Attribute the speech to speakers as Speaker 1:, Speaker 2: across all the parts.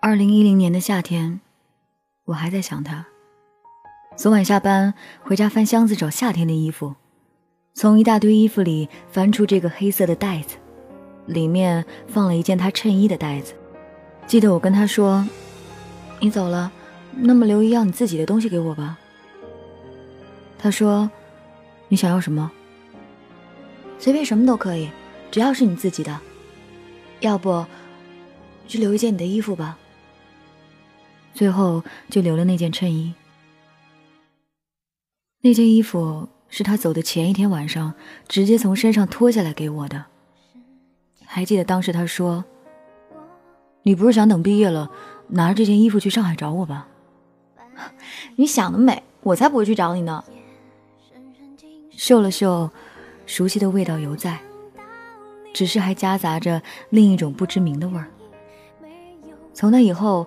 Speaker 1: 二零一零年的夏天，我还在想他。昨晚下班回家翻箱子找夏天的衣服，从一大堆衣服里翻出这个黑色的袋子，里面放了一件他衬衣的袋子。记得我跟他说：“你走了，那么留一样你自己的东西给我吧。”他说：“你想要什么？随便什么都可以，只要是你自己的。要不，就留一件你的衣服吧。”最后就留了那件衬衣。那件衣服是他走的前一天晚上直接从身上脱下来给我的。还记得当时他说：“你不是想等毕业了拿着这件衣服去上海找我吧？”
Speaker 2: 你想得美，我才不会去找你呢。
Speaker 1: 嗅了嗅，熟悉的味道犹在，只是还夹杂着另一种不知名的味儿。从那以后。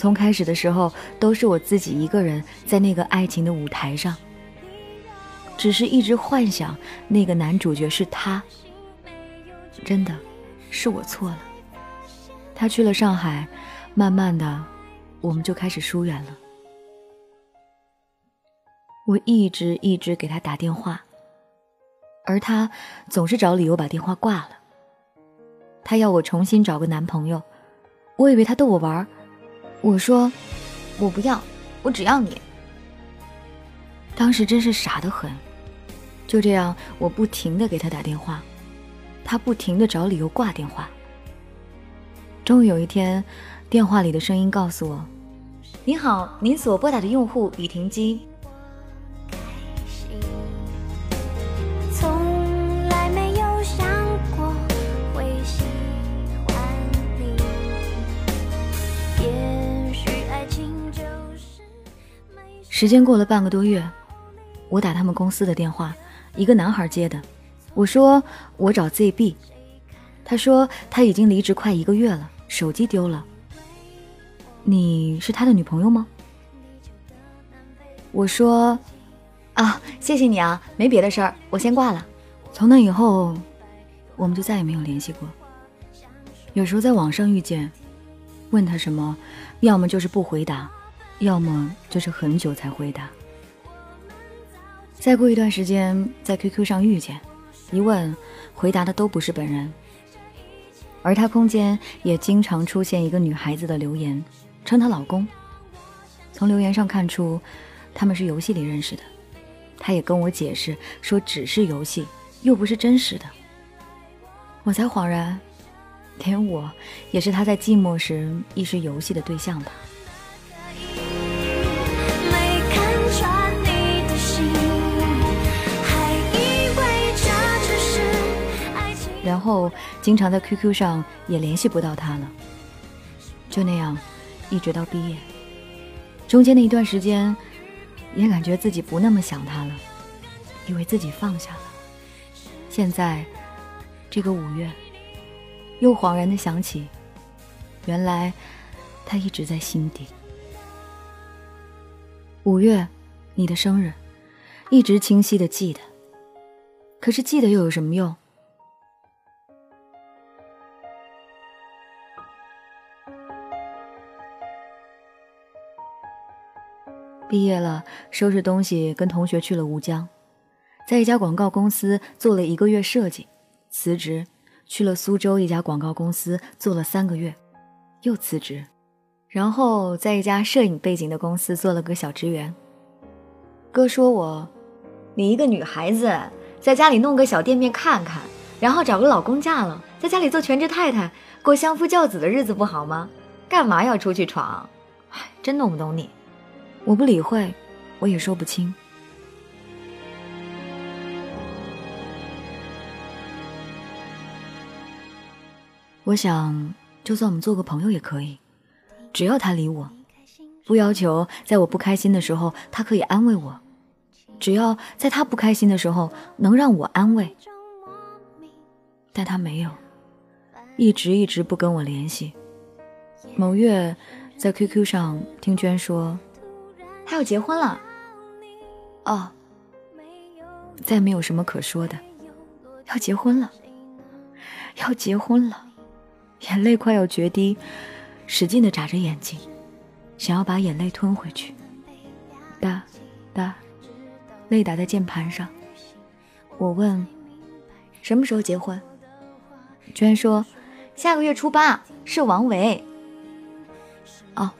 Speaker 1: 从开始的时候，都是我自己一个人在那个爱情的舞台上，只是一直幻想那个男主角是他。真的，是我错了。他去了上海，慢慢的，我们就开始疏远了。我一直一直给他打电话，而他总是找理由把电话挂了。他要我重新找个男朋友，我以为他逗我玩儿。我说，我不要，我只要你。当时真是傻得很，就这样，我不停的给他打电话，他不停的找理由挂电话。终于有一天，电话里的声音告诉我：“您好，您所拨打的用户已停机。”时间过了半个多月，我打他们公司的电话，一个男孩接的。我说我找 ZB，他说他已经离职快一个月了，手机丢了。你是他的女朋友吗？我说啊，谢谢你啊，没别的事儿，我先挂了。从那以后，我们就再也没有联系过。有时候在网上遇见，问他什么，要么就是不回答。要么就是很久才回答。再过一段时间，在 QQ 上遇见，一问，回答的都不是本人。而他空间也经常出现一个女孩子的留言，称她老公。从留言上看出，他们是游戏里认识的。他也跟我解释说，只是游戏，又不是真实的。我才恍然，连我也是他在寂寞时一时游戏的对象吧。后经常在 QQ 上也联系不到他了，就那样，一直到毕业。中间的一段时间，也感觉自己不那么想他了，以为自己放下了。现在，这个五月，又恍然的想起，原来他一直在心底。五月，你的生日，一直清晰的记得。可是记得又有什么用？毕业了，收拾东西，跟同学去了吴江，在一家广告公司做了一个月设计，辞职，去了苏州一家广告公司做了三个月，又辞职，然后在一家摄影背景的公司做了个小职员。哥说我，你一个女孩子在家里弄个小店面看看，然后找个老公嫁了，在家里做全职太太，过相夫教子的日子不好吗？干嘛要出去闯？唉，真弄不懂你。我不理会，我也说不清。我想，就算我们做个朋友也可以。只要他理我，不要求在我不开心的时候他可以安慰我，只要在他不开心的时候能让我安慰。但他没有，一直一直不跟我联系。某月在 QQ 上听娟说，
Speaker 2: 要结婚了。
Speaker 1: 哦，再没有什么可说的，要结婚了，要结婚了，眼泪快要决堤，使劲的眨着眼睛，想要把眼泪吞回去。哒哒，泪打在键盘上。我问，
Speaker 2: 什么时候结婚？
Speaker 1: 娟说，
Speaker 2: 下个月初八是王维。
Speaker 1: 哦。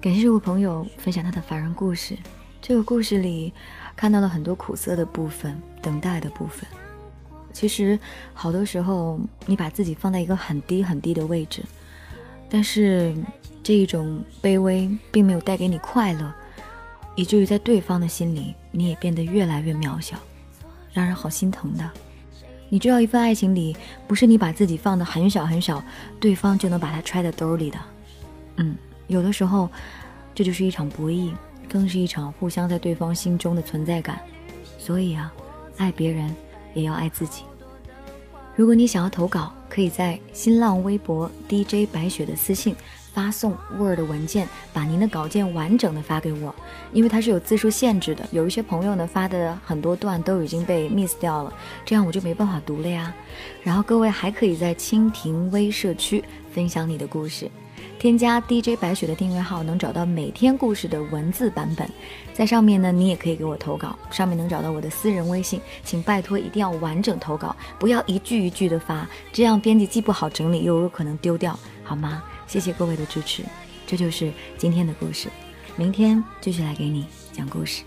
Speaker 1: 感谢这位朋友分享他的凡人故事。这个故事里看到了很多苦涩的部分，等待的部分。其实好多时候，你把自己放在一个很低很低的位置，但是这一种卑微并没有带给你快乐，以至于在对方的心里，你也变得越来越渺小，让人好心疼的。你知道，一份爱情里，不是你把自己放的很小很小，对方就能把它揣在兜里的。嗯。有的时候，这就是一场博弈，更是一场互相在对方心中的存在感。所以啊，爱别人也要爱自己。如果你想要投稿，可以在新浪微博 DJ 白雪的私信发送 Word 文件，把您的稿件完整的发给我，因为它是有字数限制的。有一些朋友呢发的很多段都已经被 miss 掉了，这样我就没办法读了呀。然后各位还可以在蜻蜓微社区分享你的故事。添加 DJ 白雪的订阅号，能找到每天故事的文字版本。在上面呢，你也可以给我投稿，上面能找到我的私人微信。请拜托一定要完整投稿，不要一句一句的发，这样编辑既不好整理，又有可能丢掉，好吗？谢谢各位的支持。这就是今天的故事，明天继续来给你讲故事。